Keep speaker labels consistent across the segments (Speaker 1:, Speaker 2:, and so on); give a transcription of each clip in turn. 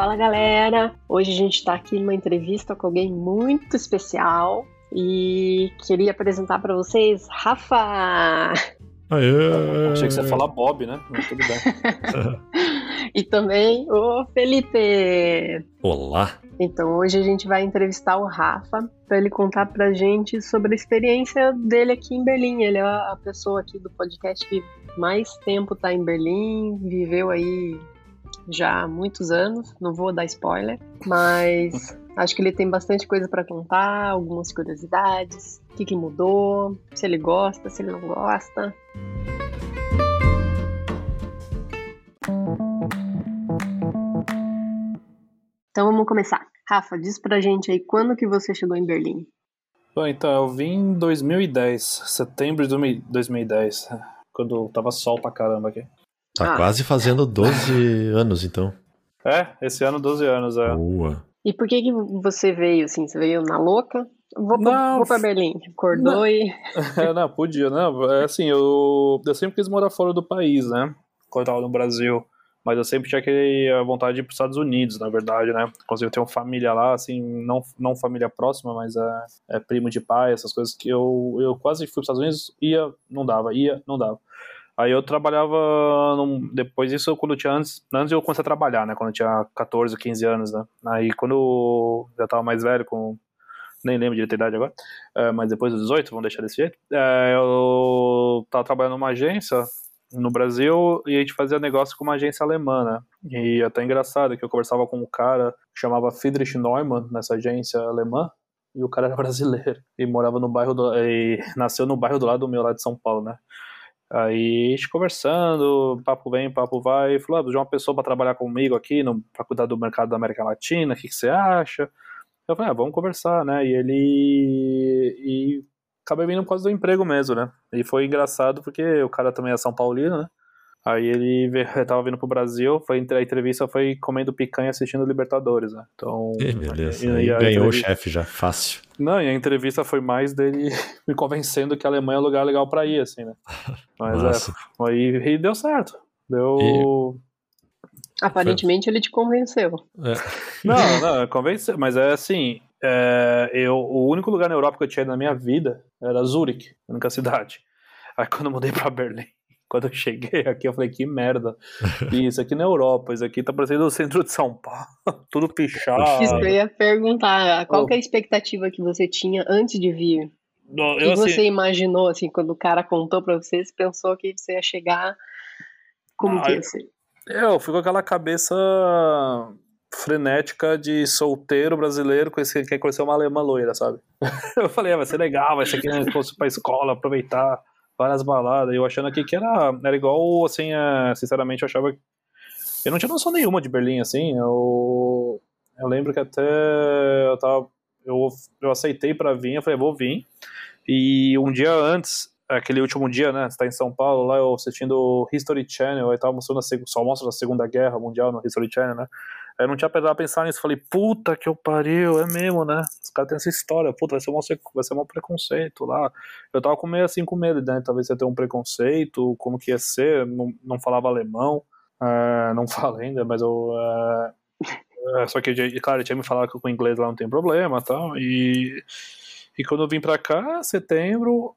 Speaker 1: Fala galera! Hoje a gente está aqui numa entrevista com alguém muito especial e queria apresentar para vocês Rafa!
Speaker 2: Aê. Achei que você ia falar Bob, né? Mas tudo bem.
Speaker 1: e também o Felipe!
Speaker 3: Olá!
Speaker 1: Então hoje a gente vai entrevistar o Rafa para ele contar pra gente sobre a experiência dele aqui em Berlim. Ele é a pessoa aqui do podcast que mais tempo tá em Berlim, viveu aí já há muitos anos, não vou dar spoiler, mas acho que ele tem bastante coisa para contar, algumas curiosidades, o que, que mudou, se ele gosta, se ele não gosta. Então vamos começar. Rafa, diz pra gente aí quando que você chegou em Berlim?
Speaker 2: Bom, então eu vim em 2010, setembro de 2010, quando tava sol pra caramba aqui.
Speaker 3: Tá ah. quase fazendo 12 anos, então.
Speaker 2: É, esse ano 12 anos, é.
Speaker 3: Boa.
Speaker 1: E por que que você veio, assim? Você veio na louca? Vou, não, vou pra Berlim. Acordou não. e...
Speaker 2: É, não, podia, não. É assim, eu, eu sempre quis morar fora do país, né? Quando eu tava no Brasil. Mas eu sempre tinha aquele, a vontade de ir para os Estados Unidos, na verdade, né? Inclusive eu tenho família lá, assim, não, não família próxima, mas é, é primo de pai, essas coisas que eu, eu quase fui para os Estados Unidos, ia, não dava, ia, não dava. Aí eu trabalhava, num, depois disso, quando eu tinha antes, antes eu comecei a trabalhar, né, quando eu tinha 14, 15 anos, né, aí quando eu já tava mais velho, com, nem lembro de idade agora, é, mas depois dos 18, vamos deixar desse jeito, é, eu tava trabalhando numa agência no Brasil e a gente fazia negócio com uma agência alemã, né, e até engraçado que eu conversava com um cara chamava Friedrich Neumann, nessa agência alemã, e o cara era brasileiro, e morava no bairro, do, e nasceu no bairro do lado do meu, lá de São Paulo, né, Aí a gente conversando, papo vem, papo vai, falou, ah, de uma pessoa para trabalhar comigo aqui, para cuidar do mercado da América Latina, o que, que, você acha? Eu falei, ah, vamos conversar, né? E ele. E acabei vindo por causa do emprego mesmo, né? E foi engraçado porque o cara também é São Paulino, né? Aí ele tava vindo pro Brasil, foi a entrevista foi comendo picanha assistindo Libertadores, né? Então.
Speaker 3: E beleza. E, e ganhou o chefe já, fácil.
Speaker 2: Não, e a entrevista foi mais dele me convencendo que a Alemanha é um lugar legal para ir, assim, né? Mas Nossa. é. Aí, e deu certo. Deu. E...
Speaker 1: Aparentemente ele te convenceu.
Speaker 2: É. Não, não, convenceu, mas é assim. É, eu, o único lugar na Europa que eu tinha na minha vida era Zurique, a única cidade. Aí quando eu mudei pra Berlim, quando eu cheguei aqui, eu falei, que merda. Isso aqui na Europa, isso aqui tá parecendo o centro de São Paulo, tudo pichado.
Speaker 1: Isso eu ia perguntar, qual que é a expectativa que você tinha antes de vir? O que assim, você imaginou, assim, quando o cara contou pra você, você pensou que você ia chegar, como ah, que ia ser?
Speaker 2: Eu fui com aquela cabeça frenética de solteiro brasileiro que quer conhecer uma alemã loira, sabe? Eu falei, ah, vai ser legal, vai ser aqui né, fosse pra escola, aproveitar várias baladas. Eu achando aqui que era, era igual, assim, é, sinceramente, eu achava. Eu não tinha noção nenhuma de Berlim, assim. Eu, eu lembro que até eu tava. Eu, eu aceitei para vir, eu falei, vou vir. E um dia antes, aquele último dia, né? Você tá em São Paulo, lá eu assistindo o History Channel, aí tava mostrando a, só mostra a Segunda Guerra Mundial no History Channel, né? Eu não tinha a pensar nisso, falei, puta que eu pariu, é mesmo, né? Os caras têm essa história, puta, vai ser, um, vai ser um preconceito lá. Eu tava com meio assim com medo, né? Talvez ia ter um preconceito, como que ia ser, não, não falava alemão, é, não falo ainda, mas eu. É, é, só que, claro, tinha me falado que com inglês lá não tem problema tal, e. E quando eu vim pra cá, setembro,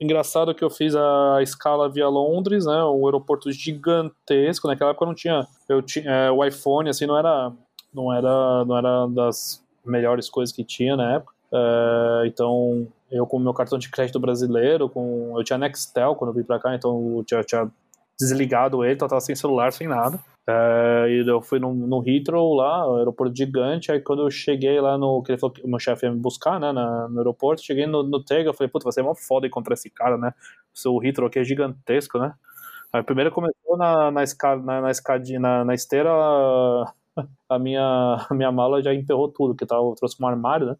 Speaker 2: Engraçado que eu fiz a escala via Londres, né? Um aeroporto gigantesco. Naquela época não tinha, eu tinha é, o iPhone, assim, não era, não era, não era das melhores coisas que tinha na época. É, então eu com meu cartão de crédito brasileiro, com eu tinha Nextel quando eu vim para cá, então eu tinha, tinha desligado ele, então eu tava sem celular, sem nada. É, e eu fui no, no Heathrow lá, aeroporto gigante, aí quando eu cheguei lá no, que ele falou que o meu chefe ia me buscar, né, na, no aeroporto, cheguei no, no Tega, eu falei, puta, vai ser mó foda encontrar esse cara, né, o seu Heathrow aqui é gigantesco, né. Aí primeiro começou na, na, escada, na, na, escadinha, na, na esteira, a minha, a minha mala já enterrou tudo, que tava, eu trouxe um armário, né.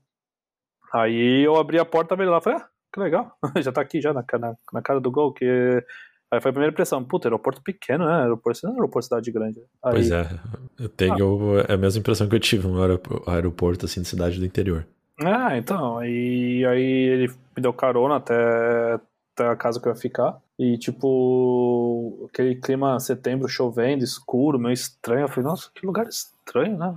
Speaker 2: Aí eu abri a porta, veio lá, falei, ah, que legal, já tá aqui já na, na, na cara do gol, que Aí foi a primeira impressão, puta, aeroporto pequeno, né? Aeroporto, não é aeroporto cidade grande. Aí,
Speaker 3: pois é, eu tenho ah, a mesma impressão que eu tive no aeroporto, assim, de cidade do interior.
Speaker 2: Ah, então, aí, aí ele me deu carona até, a casa que eu ia ficar. E, tipo, aquele clima setembro chovendo, escuro, meio estranho. Eu falei, nossa, que lugar estranho, né?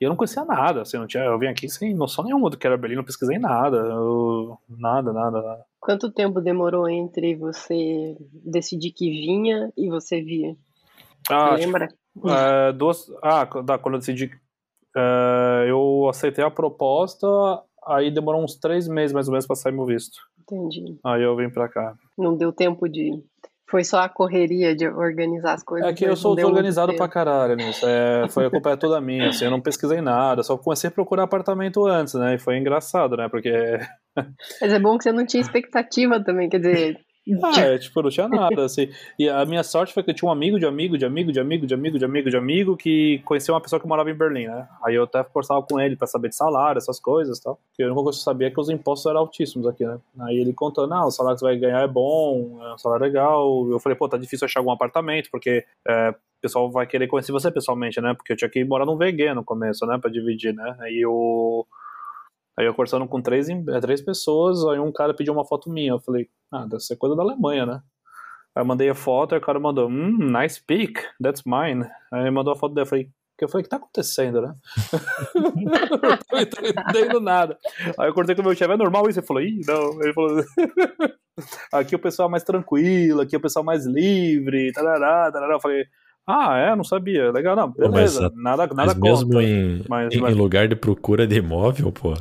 Speaker 2: E eu não conhecia nada, assim, não tinha, eu vim aqui sem noção nenhuma do que era Berlim, não pesquisei nada, eu, nada, nada, nada.
Speaker 1: Quanto tempo demorou entre você decidir que vinha e você via?
Speaker 2: Ah,
Speaker 1: Lembra?
Speaker 2: Tipo, é, duas, ah, da, quando eu decidi, é, eu aceitei a proposta, aí demorou uns três meses mais ou menos pra sair meu visto.
Speaker 1: Entendi.
Speaker 2: Aí eu vim pra cá.
Speaker 1: Não deu tempo de foi só a correria de organizar as coisas.
Speaker 2: É que eu sou desorganizado pra caralho nisso. É, foi a culpa é toda minha, assim, eu não pesquisei nada, só comecei a procurar apartamento antes, né? E foi engraçado, né? Porque.
Speaker 1: Mas é bom que você não tinha expectativa também, quer dizer,
Speaker 2: ah, é, tipo, não tinha nada, assim. E a minha sorte foi que eu tinha um amigo de amigo, de amigo, de amigo, de amigo, de amigo, de amigo, que conhecia uma pessoa que morava em Berlim, né? Aí eu até conversava com ele pra saber de salário, essas coisas e tal. Porque a única coisa que eu sabia é que os impostos eram altíssimos aqui, né? Aí ele contou, não, o salário que você vai ganhar é bom, é um salário legal. Eu falei, pô, tá difícil achar algum apartamento, porque é, o pessoal vai querer conhecer você pessoalmente, né? Porque eu tinha que morar num VG no começo, né? Pra dividir, né? Aí eu... Aí eu conversando com três, é, três pessoas, aí um cara pediu uma foto minha. Eu falei, ah, deve ser coisa da Alemanha, né? Aí eu mandei a foto e o cara mandou, hum, nice pic, that's mine. Aí ele mandou a foto dele, eu falei, que eu falei, o que tá acontecendo, né? não tô entendendo nada. Aí eu cortei com o meu chefe, é normal isso? Ele falou, ih, não. Ele falou, aqui o pessoal é mais tranquilo, aqui o pessoal é mais livre, tarará, tarará. Eu falei, ah, é, não sabia. Legal, não, beleza. Mas, nada, nada
Speaker 3: mas mesmo em, mas, em, mas... lugar de procura de imóvel, pô.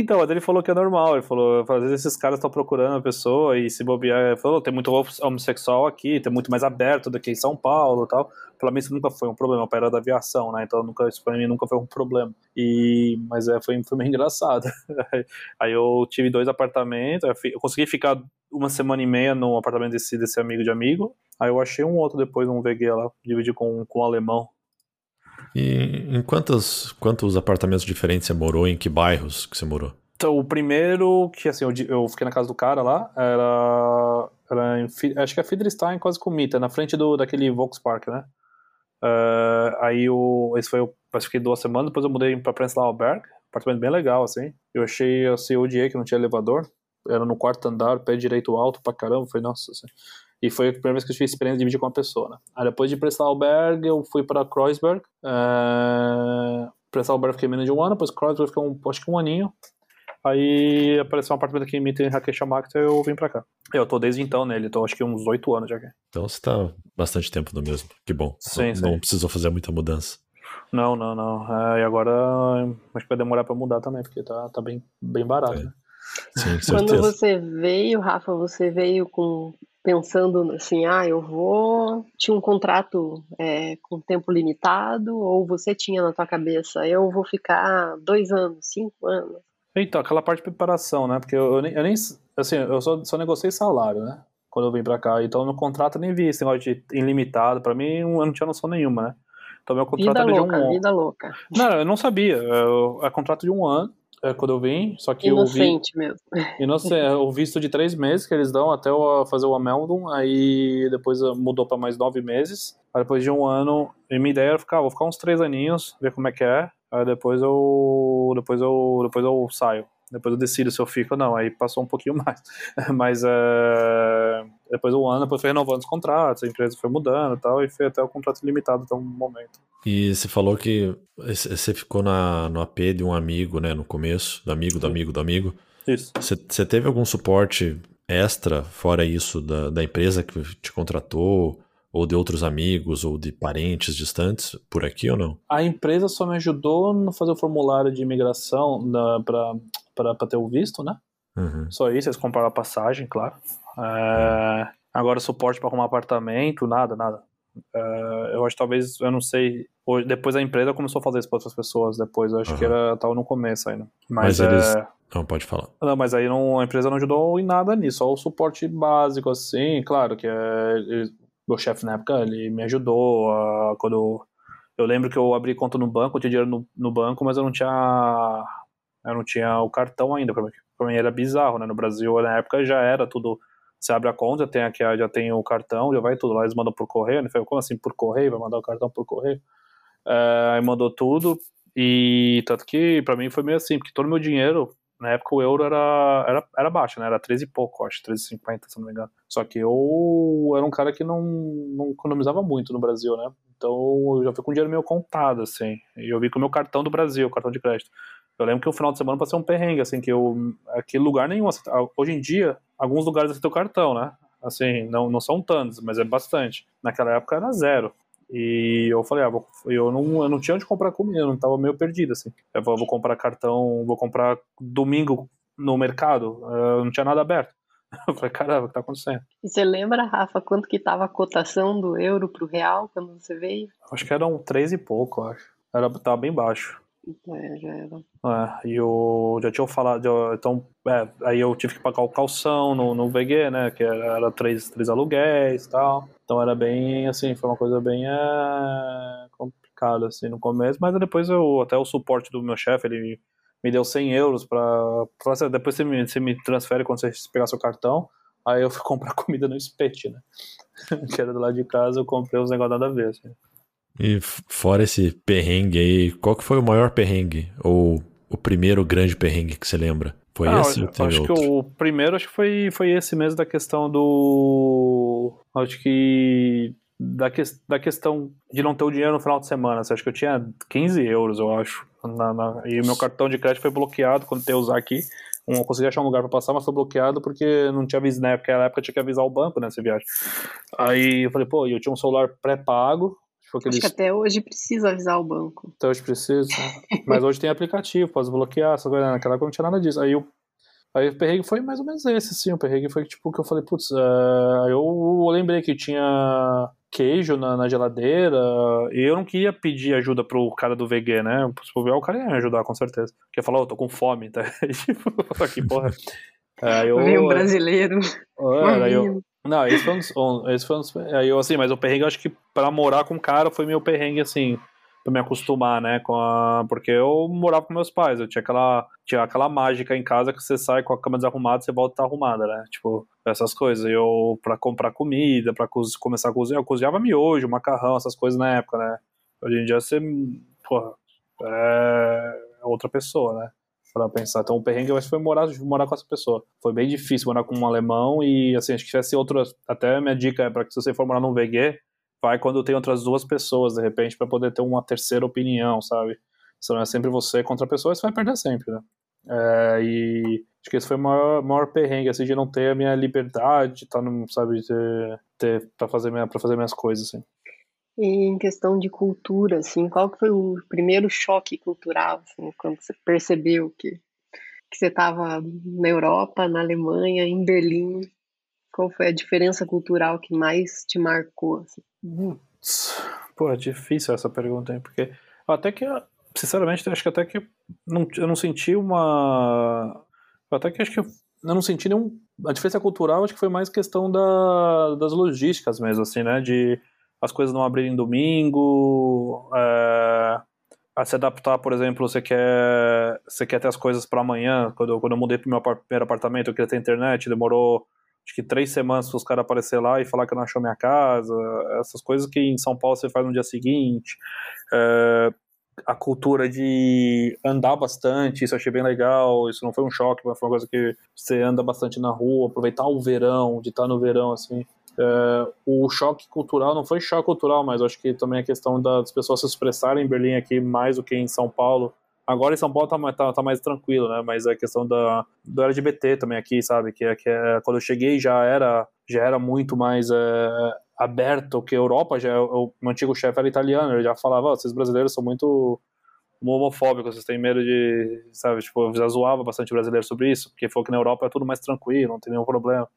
Speaker 2: Então, ele falou que é normal. Ele falou, às vezes esses caras estão procurando a pessoa e se bobear, ele falou, tem muito homossexual aqui, tem muito mais aberto do que em São Paulo tal. Pelo menos isso nunca foi um problema, para era da aviação, né? Então nunca, isso pra mim nunca foi um problema. E, mas é, foi, foi meio engraçado. Aí eu tive dois apartamentos, eu consegui ficar uma semana e meia no apartamento desse, desse amigo de amigo. Aí eu achei um outro depois, um VG lá, dividi com, com um alemão.
Speaker 3: E em quantos, quantos apartamentos diferentes você morou? Em que bairros que você morou?
Speaker 2: Então, o primeiro, que assim, eu, eu fiquei na casa do cara lá, era. era em, acho que é Friedrichshain, quase com Mita, na frente do, daquele Volkspark, né? Uh, aí o, esse foi eu fiquei duas semanas, depois eu mudei pra Prenzlauer Berg, apartamento bem legal, assim. Eu achei, assim, eu odiei que não tinha elevador, era no quarto andar, pé direito alto pra caramba, foi, nossa, assim. E foi a primeira vez que eu tive experiência de dividir com uma pessoa, né? Aí depois de Prestalberg, eu fui para Kreuzberg. Uh, Prestalberg fiquei menos de um ano, depois Kreuzberg fiquei um, acho que um aninho. Aí apareceu um apartamento aqui em Mitten, Rakechamakta, eu vim pra cá. Eu tô desde então nele, tô acho que uns oito anos já aqui.
Speaker 3: Então você tá bastante tempo no mesmo, que bom.
Speaker 2: Sim,
Speaker 3: não,
Speaker 2: sim.
Speaker 3: não precisou fazer muita mudança.
Speaker 2: Não, não, não. É, e agora acho que vai demorar pra mudar também, porque tá, tá bem, bem barato, é. né?
Speaker 3: Sim,
Speaker 1: Quando você veio, Rafa, você veio com pensando assim, ah, eu vou. Tinha um contrato é, com tempo limitado, ou você tinha na tua cabeça, eu vou ficar dois anos, cinco anos?
Speaker 2: Então, aquela parte de preparação, né? Porque eu, eu, nem, eu nem. Assim, eu só, só negociei salário, né? Quando eu vim pra cá. Então, no contrato eu nem vi esse negócio de ilimitado. Pra mim, eu não tinha noção nenhuma, né? Então, meu contrato
Speaker 1: vida
Speaker 2: era
Speaker 1: louca,
Speaker 2: de um ano.
Speaker 1: Vida louca.
Speaker 2: Não, eu não sabia. É contrato de um ano é, quando eu vim, só que
Speaker 1: Inocente
Speaker 2: eu vi...
Speaker 1: mesmo.
Speaker 2: Inocente, é, o visto de três meses que eles dão até eu fazer o Ameldon, aí depois mudou para mais nove meses. Aí depois de um ano, e minha ideia era ficar, vou ficar uns três aninhos, ver como é que é, aí depois eu, depois eu, depois eu saio. Depois eu decido se eu fico ou não. Aí passou um pouquinho mais. Mas é, depois um ano, depois foi renovando os contratos, a empresa foi mudando e tal, e foi até o contrato limitado até um momento.
Speaker 3: E você falou que você ficou na, no AP de um amigo, né, no começo, do amigo, do amigo, do amigo.
Speaker 2: Isso.
Speaker 3: Você, você teve algum suporte extra, fora isso, da, da empresa que te contratou? ou de outros amigos ou de parentes distantes por aqui ou não?
Speaker 2: A empresa só me ajudou no fazer o formulário de imigração para ter o visto, né?
Speaker 3: Uhum.
Speaker 2: Só isso, eles compraram a passagem, claro. É, agora suporte para arrumar apartamento, nada, nada. É, eu acho talvez, eu não sei. Hoje, depois a empresa começou a fazer isso para outras pessoas. Depois, eu acho uhum. que era tava no começo ainda. Mas,
Speaker 3: mas eles. É... Não, pode falar.
Speaker 2: Não, mas aí não, a empresa não ajudou em nada nisso, só o suporte básico, assim, claro, que é, meu chefe na época, ele me ajudou a, quando eu lembro que eu abri conta no banco, eu tinha dinheiro no, no banco, mas eu não tinha eu não tinha o cartão ainda, para mim, pra mim era bizarro, né, no Brasil na época já era tudo, você abre a conta, tem aqui, já tem o cartão, já vai tudo lá, eles mandam por correio, né, falei, como assim por correio, vai mandar o cartão por correio? É, aí mandou tudo, e tanto que para mim foi meio assim, porque todo o meu dinheiro na época o euro era, era, era baixo, né? Era 13 e pouco, acho, 13,50, se não me engano. Só que eu era um cara que não, não economizava muito no Brasil, né? Então eu já fui com dinheiro meio contado, assim. E eu vi com o meu cartão do Brasil, cartão de crédito. Eu lembro que o final de semana passei um perrengue, assim, que eu. Aquele lugar nenhum. Assim, hoje em dia, alguns lugares aceitam cartão, né? Assim, não, não são tantos, mas é bastante. Naquela época era zero. E eu falei, ah, vou, eu, não, eu não tinha onde comprar comida, eu não tava meio perdido, assim. Eu vou, vou comprar cartão, vou comprar domingo no mercado, eu não tinha nada aberto. Eu falei, caramba, o que tá acontecendo?
Speaker 1: E você lembra, Rafa, quanto que tava a cotação do euro pro real quando você veio?
Speaker 2: Acho que eram três e pouco, acho. Era, tava bem baixo.
Speaker 1: É, já era.
Speaker 2: É, e eu já tinha falado, então, é, aí eu tive que pagar o calção no, no VG, né, que era, era três, três aluguéis e tal, então era bem, assim, foi uma coisa bem é, complicada, assim, no começo, mas depois eu, até o suporte do meu chefe, ele me deu 100 euros pra, pra depois você me, você me transfere quando você pegar seu cartão, aí eu fui comprar comida no Spet, né, que era do lado de casa, eu comprei uns negócios nada a ver, assim.
Speaker 3: E fora esse perrengue aí, qual que foi o maior perrengue? Ou o primeiro grande perrengue que você lembra? Foi ah, esse ou teve
Speaker 2: acho
Speaker 3: outro?
Speaker 2: que o primeiro acho que foi, foi esse mesmo da questão do. Acho que. Da, que, da questão de não ter o dinheiro no final de semana. Acho que eu tinha 15 euros, eu acho. Na, na, e meu cartão de crédito foi bloqueado quando eu usar aqui. Não consegui achar um lugar para passar, mas foi bloqueado porque não tinha avisado, né? Porque na época tinha que avisar o banco nessa né, viagem. Aí eu falei, pô, eu tinha um celular pré-pago,
Speaker 1: Tipo Acho que até hoje precisa avisar o banco.
Speaker 2: Até hoje precisa. Mas hoje tem aplicativo, pode bloquear, essa coisa. Naquela época não tinha nada disso. Aí, eu, aí o perrengue foi mais ou menos esse, assim. O perrengue foi tipo que eu falei, putz, uh, eu, eu lembrei que tinha queijo na, na, geladeira e eu não queria pedir ajuda pro cara do VG, né? Se for ver, o cara ia me ajudar, com certeza. Porque falar, eu tô com fome, tá? tipo, que porra.
Speaker 1: É, eu, um brasileiro.
Speaker 2: É, eu, não, esse foi um, esse foi um, aí eu assim, mas o perrengue eu acho que para morar com o cara foi meu perrengue assim, para me acostumar, né, com a, porque eu morava com meus pais, eu tinha aquela tinha aquela mágica em casa que você sai com a cama desarrumada, você volta tá arrumada, né? Tipo, essas coisas. Eu para comprar comida, para começar a cozinhar, eu cozinhava miojo, macarrão, essas coisas na época, né? Hoje em dia você, porra, é outra pessoa, né? Para pensar. Então o perrengue eu acho que foi morar, morar com essa pessoa. Foi bem difícil morar com um alemão e assim, acho que tivesse outras. Até minha dica é para que se você for morar num VG, vai quando tem outras duas pessoas, de repente, para poder ter uma terceira opinião, sabe? Se não é sempre você contra a pessoa, você vai perder sempre, né? É, e acho que esse foi o maior, maior perrengue, assim, de não ter a minha liberdade, tá no, sabe, ter, ter fazer, minha, pra fazer minhas coisas, assim.
Speaker 1: E em questão de cultura, assim, qual que foi o primeiro choque cultural, assim, quando você percebeu que, que você estava na Europa, na Alemanha, em Berlim? Qual foi a diferença cultural que mais te marcou? Assim?
Speaker 2: Pô, é difícil essa pergunta, hein? Porque até que, sinceramente, acho que até que não, eu não senti uma. Até que acho que eu não senti nenhum. A diferença cultural acho que foi mais questão da, das logísticas mesmo, assim, né? De as coisas não abrirem domingo, é, a se adaptar, por exemplo, você quer, você quer ter as coisas para amanhã. Quando quando eu mudei pro meu primeiro apartamento, eu queria ter internet, demorou acho que três semanas para os caras aparecer lá e falar que não achou minha casa, essas coisas que em São Paulo você faz no dia seguinte. É, a cultura de andar bastante, isso achei bem legal, isso não foi um choque, mas foi uma coisa que você anda bastante na rua, aproveitar o verão, de estar no verão, assim. É, o choque cultural não foi choque cultural, mas acho que também a questão das pessoas se expressarem em Berlim aqui mais do que em São Paulo. Agora em São Paulo tá, tá, tá mais tranquilo, né? Mas a questão da, do LGBT também aqui, sabe? Que, é, que é, quando eu cheguei já era, já era muito mais é, aberto que a Europa. Já, o meu antigo chefe era italiano, ele já falava: oh, vocês brasileiros são muito homofóbicos, vocês têm medo de, sabe? Tipo, eu já zoava bastante brasileiro sobre isso, porque falou que na Europa é tudo mais tranquilo, não tem nenhum problema.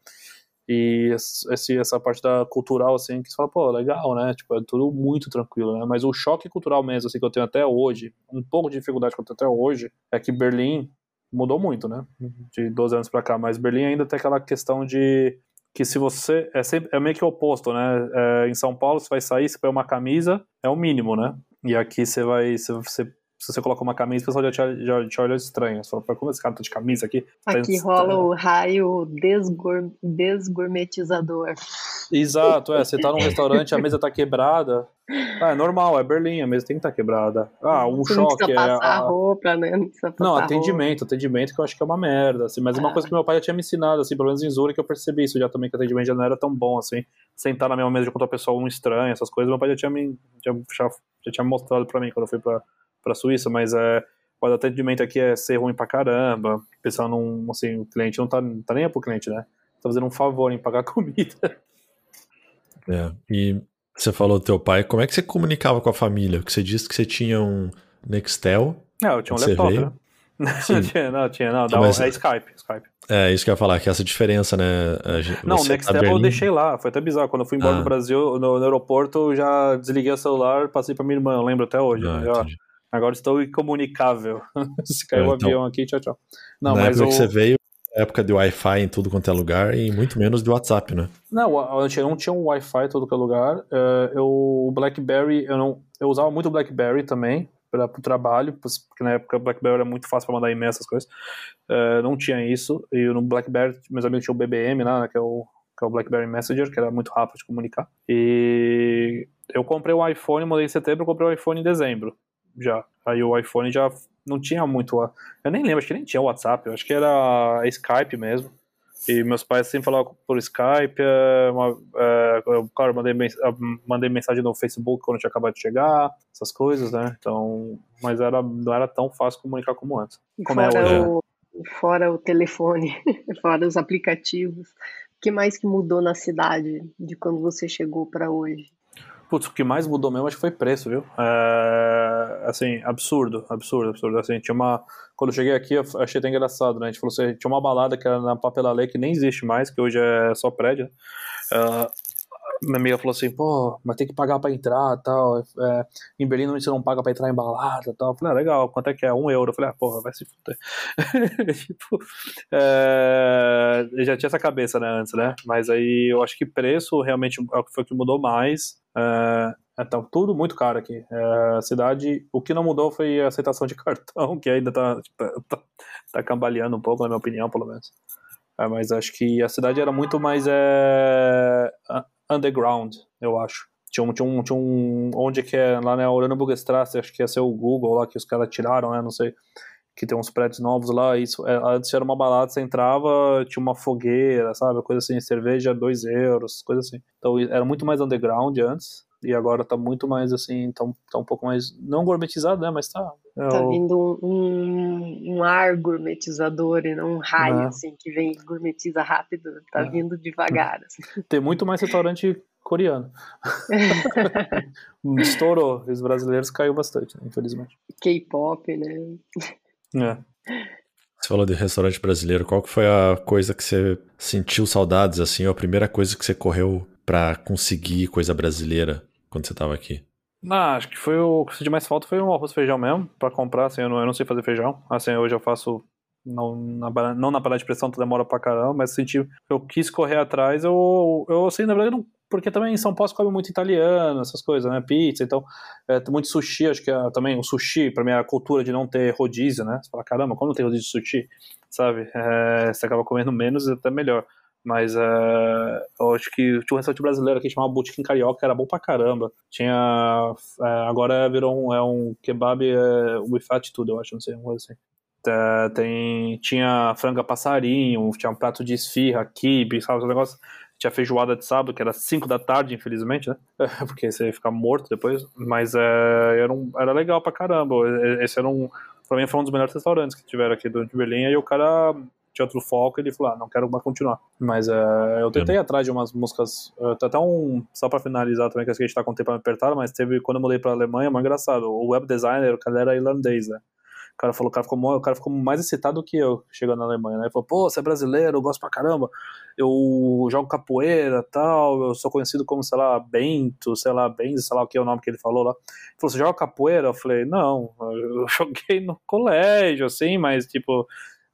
Speaker 2: E esse, essa parte da cultural, assim, que você fala, pô, legal, né? Tipo, é tudo muito tranquilo, né? Mas o choque cultural mesmo, assim, que eu tenho até hoje, um pouco de dificuldade que eu tenho até hoje, é que Berlim mudou muito, né? De 12 anos pra cá. Mas Berlim ainda tem aquela questão de que se você. É, sempre, é meio que o oposto, né? É, em São Paulo, você vai sair, você põe uma camisa, é o mínimo, né? E aqui você vai. Você, você se você coloca uma camisa, o pessoal já te, já te olha estranho. Você fala, como esse cara tá de camisa aqui?
Speaker 1: Tá aqui rola o raio desgour, desgourmetizador.
Speaker 2: Exato, é. Você tá num restaurante, a mesa tá quebrada. Ah, é normal, é Berlim, a mesa tem que estar tá quebrada. Ah, um
Speaker 1: você
Speaker 2: choque.
Speaker 1: Não
Speaker 2: é,
Speaker 1: passar a roupa, né? Não,
Speaker 2: não atendimento, roupa. atendimento que eu acho que é uma merda, assim. Mas é uma coisa que meu pai já tinha me ensinado, assim, pelo menos em Zurich eu percebi isso já também, que o atendimento já não era tão bom, assim. Sentar na mesma mesa com outra pessoa, um estranho, essas coisas, meu pai já tinha me, já, já, já tinha mostrado pra mim quando eu fui pra, pra Suíça, mas é o atendimento aqui é ser ruim pra caramba. O pessoal não, assim, o cliente não tá, não tá nem aí pro cliente, né? Tá fazendo um favor em pagar comida.
Speaker 3: É, e você falou do teu pai, como é que você comunicava com a família? Porque você disse que você tinha um Nextel.
Speaker 2: Não, eu tinha um laptop, veio. né? Não tinha, não, tinha, não. Dá, Mas, é Skype, Skype.
Speaker 3: É, isso que eu ia falar, que essa diferença, né?
Speaker 2: Não, o Nextel tá eu deixei lá, foi até bizarro. Quando eu fui embora ah. do Brasil, no, no, aeroporto, eu já desliguei o celular, passei pra minha irmã, eu lembro até hoje. Ah, né? Agora estou incomunicável. Se caiu o é, então, avião aqui, tchau, tchau.
Speaker 3: Não, na mas época o... que você veio, época de Wi-Fi em tudo quanto é lugar e muito menos de WhatsApp, né?
Speaker 2: Não, eu não tinha um Wi-Fi em todo quanto é lugar. Uh, eu, o BlackBerry, eu, não, eu usava muito o BlackBerry também para o trabalho, porque na época o BlackBerry era muito fácil para mandar e-mail, essas coisas. Uh, não tinha isso. E no BlackBerry, meus amigos tinham o BBM, né, que é o, que é o BlackBerry Messenger, que era muito rápido de comunicar. E eu comprei o iPhone, mudei em setembro, comprei o iPhone em dezembro já. Aí o iPhone já não tinha muito. Eu nem lembro, acho que nem tinha WhatsApp, eu acho que era Skype mesmo. E meus pais sempre falavam por Skype. É, uma, é, eu, claro, mandei, mandei mensagem no Facebook quando tinha acabado de chegar, essas coisas, né? Então, mas era, não era tão fácil comunicar como antes. Como
Speaker 1: fora, é o, fora o telefone, fora os aplicativos. O que mais que mudou na cidade de quando você chegou para hoje?
Speaker 2: Putz, o que mais mudou mesmo acho que foi preço, viu? É, assim, absurdo, absurdo, absurdo. Assim, tinha uma. Quando eu cheguei aqui, eu achei até engraçado, né? A gente falou assim, tinha uma balada que era na Papelale que nem existe mais, que hoje é só prédio. Uh, minha amiga falou assim, pô, mas tem que pagar pra entrar tal. É, em Berlim você não paga pra entrar em balada tal. Eu falei, ah, legal, quanto é que é? Um euro. Eu falei, ah, porra, vai se fuder. tipo, é, já tinha essa cabeça, né, antes, né? Mas aí eu acho que preço realmente é foi o que mudou mais. É, então, tudo muito caro aqui. É, a cidade, o que não mudou foi a aceitação de cartão, que ainda tá, tipo, tá, tá cambaleando um pouco, na minha opinião, pelo menos. É, mas acho que a cidade era muito mais é, underground, eu acho. Tinha um, tinha um, tinha um onde que é, lá na Oranienburgstrasse, acho que ia ser o Google lá, que os caras tiraram, né, não sei, que tem uns prédios novos lá, isso, é, antes era uma balada, você entrava, tinha uma fogueira, sabe, coisa assim, cerveja 2 euros, coisa assim. Então era muito mais underground antes, e agora tá muito mais assim, tá, tá um pouco mais, não gourmetizado, né, mas tá.
Speaker 1: É tá vindo um, um, ar gourmetizador e não um raio, é. assim, que vem gourmetiza rápido, tá é. vindo devagar. Assim.
Speaker 2: Tem muito mais restaurante coreano. Estourou, os brasileiros caiu bastante, né, infelizmente.
Speaker 1: K-pop, né?
Speaker 2: É.
Speaker 3: Você falou de restaurante brasileiro, qual que foi a coisa que você sentiu saudades, assim, ou a primeira coisa que você correu para conseguir coisa brasileira quando você estava aqui?
Speaker 2: Ah, acho que foi o que senti mais falta foi o arroz e feijão mesmo, para comprar, assim, eu não, eu não sei fazer feijão, assim, hoje eu faço não na, não na panela de pressão, tu demora pra caramba, mas senti, eu quis correr atrás, eu, eu assim, na verdade, não, porque também em São Paulo se come muito italiano, essas coisas, né, pizza, então, é, muito sushi, acho que é, também o sushi, pra mim, é a cultura de não ter rodízio, né, você fala, caramba, como não tem rodízio de sushi, sabe, é, você acaba comendo menos e até melhor. Mas uh, eu acho que tinha um restaurante brasileiro aqui chamava em Carioca, era bom pra caramba. Tinha. Uh, agora virou um, é um kebab uh, with attitude, eu acho, não sei, uma coisa assim. Uh, tem, tinha franga passarinho, tinha um prato de esfirra, kibe, sabe, esse negócio. Tinha feijoada de sábado, que era 5 da tarde, infelizmente, né? Porque você ia ficar morto depois. Mas uh, era, um, era legal pra caramba. Esse era um. Pra mim foi um dos melhores restaurantes que tiveram aqui do Berlim. E o cara tinha outro foco, ele falou, ah, não quero mais continuar. Mas uh, eu tentei ir atrás de umas músicas, uh, até um, só pra finalizar também, que a gente tá com o tempo apertado, mas teve, quando eu mudei pra Alemanha, muito engraçado, o web designer, o cara era irlandês, né? O cara falou, o cara ficou, o cara ficou mais excitado que eu chegando na Alemanha, né? Ele falou, pô, você é brasileiro, eu gosto pra caramba, eu jogo capoeira tal, eu sou conhecido como, sei lá, Bento, sei lá, Benz, sei lá o que é o nome que ele falou lá. Ele falou, você joga capoeira? Eu falei, não, eu joguei no colégio, assim, mas tipo,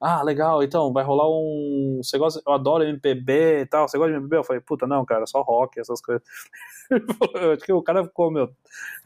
Speaker 2: ah, legal, então, vai rolar um. Você gosta, eu adoro MPB e tal, você gosta de MPB? Eu falei, puta, não, cara, só rock, essas coisas. Acho que o cara ficou, meu.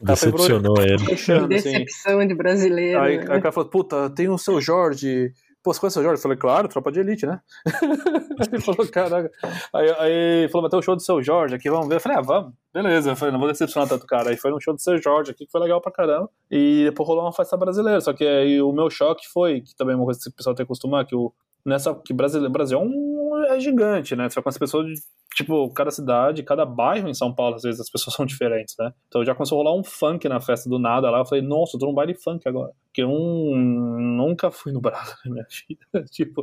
Speaker 3: Decepcionou pro... ele.
Speaker 1: Fechando, assim. Decepção assim. de brasileiro.
Speaker 2: Aí, né? aí o cara falou, puta, tem o seu Jorge. Pô, você conhece o Jorge? Eu falei, claro, tropa de elite, né? ele falou, caraca. Aí, aí falou, vai ter o show do seu Jorge aqui, vamos ver. Eu falei, ah, vamos. Beleza. Eu falei, não vou decepcionar tanto cara. Aí foi um show do seu Jorge aqui, que foi legal pra caramba. E depois rolou uma festa brasileira. Só que aí o meu choque foi, que também é uma coisa que o pessoal tem que acostumar, que o, nessa, que Brasil, Brasil é um é gigante, né? Você vai conhecer pessoas de, tipo, cada cidade, cada bairro em São Paulo, às vezes as pessoas são diferentes, né? Então já começou a rolar um funk na festa do nada lá. Eu falei, nossa, eu tô num baile funk agora. Porque eu nunca fui no Brasil na minha vida. tipo,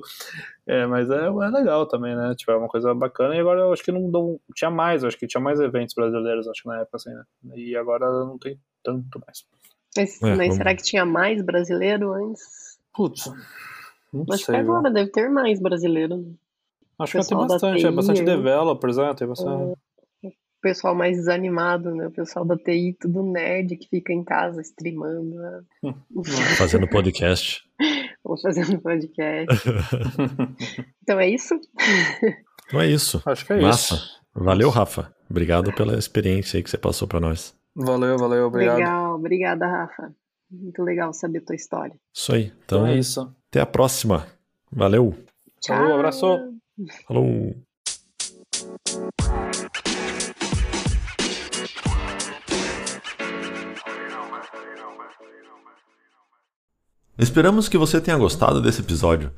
Speaker 2: é, mas é, é legal também, né? Tipo, é uma coisa bacana. E agora eu acho que não, não tinha mais, eu acho que tinha mais eventos brasileiros, acho que na época, assim, né? E agora não tem tanto mais.
Speaker 1: Mas, é, mas será que tinha mais brasileiro antes?
Speaker 2: Putz.
Speaker 1: Não acho sei, que agora deve ter mais brasileiro. Né?
Speaker 2: Acho que tem bastante, TI, é bastante developers, né? Tem bastante.
Speaker 1: É, o pessoal mais desanimado, né? O pessoal da TI, tudo nerd que fica em casa streamando. Né?
Speaker 3: Fazendo podcast.
Speaker 1: Ou fazendo podcast. então é isso?
Speaker 3: Então é isso.
Speaker 2: Acho que é
Speaker 3: Massa.
Speaker 2: isso.
Speaker 3: Valeu, Rafa. Obrigado pela experiência aí que você passou para nós.
Speaker 2: Valeu, valeu, obrigado.
Speaker 1: Legal, obrigada, Rafa. Muito legal saber tua história.
Speaker 3: Isso aí. Então, então é isso. Até a próxima. Valeu.
Speaker 2: Tchau. Um abraço.
Speaker 3: Falou! Esperamos que você tenha gostado desse episódio.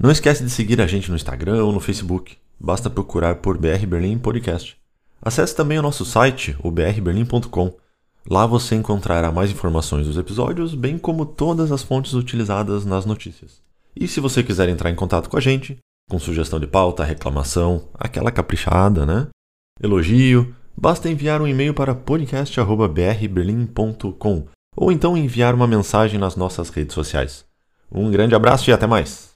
Speaker 3: Não esquece de seguir a gente no Instagram ou no Facebook. Basta procurar por BR Berlim Podcast. Acesse também o nosso site, o brberlim.com. Lá você encontrará mais informações dos episódios, bem como todas as fontes utilizadas nas notícias. E se você quiser entrar em contato com a gente, com sugestão de pauta, reclamação, aquela caprichada, né? Elogio, basta enviar um e-mail para podcast.brberlim.com ou então enviar uma mensagem nas nossas redes sociais. Um grande abraço e até mais!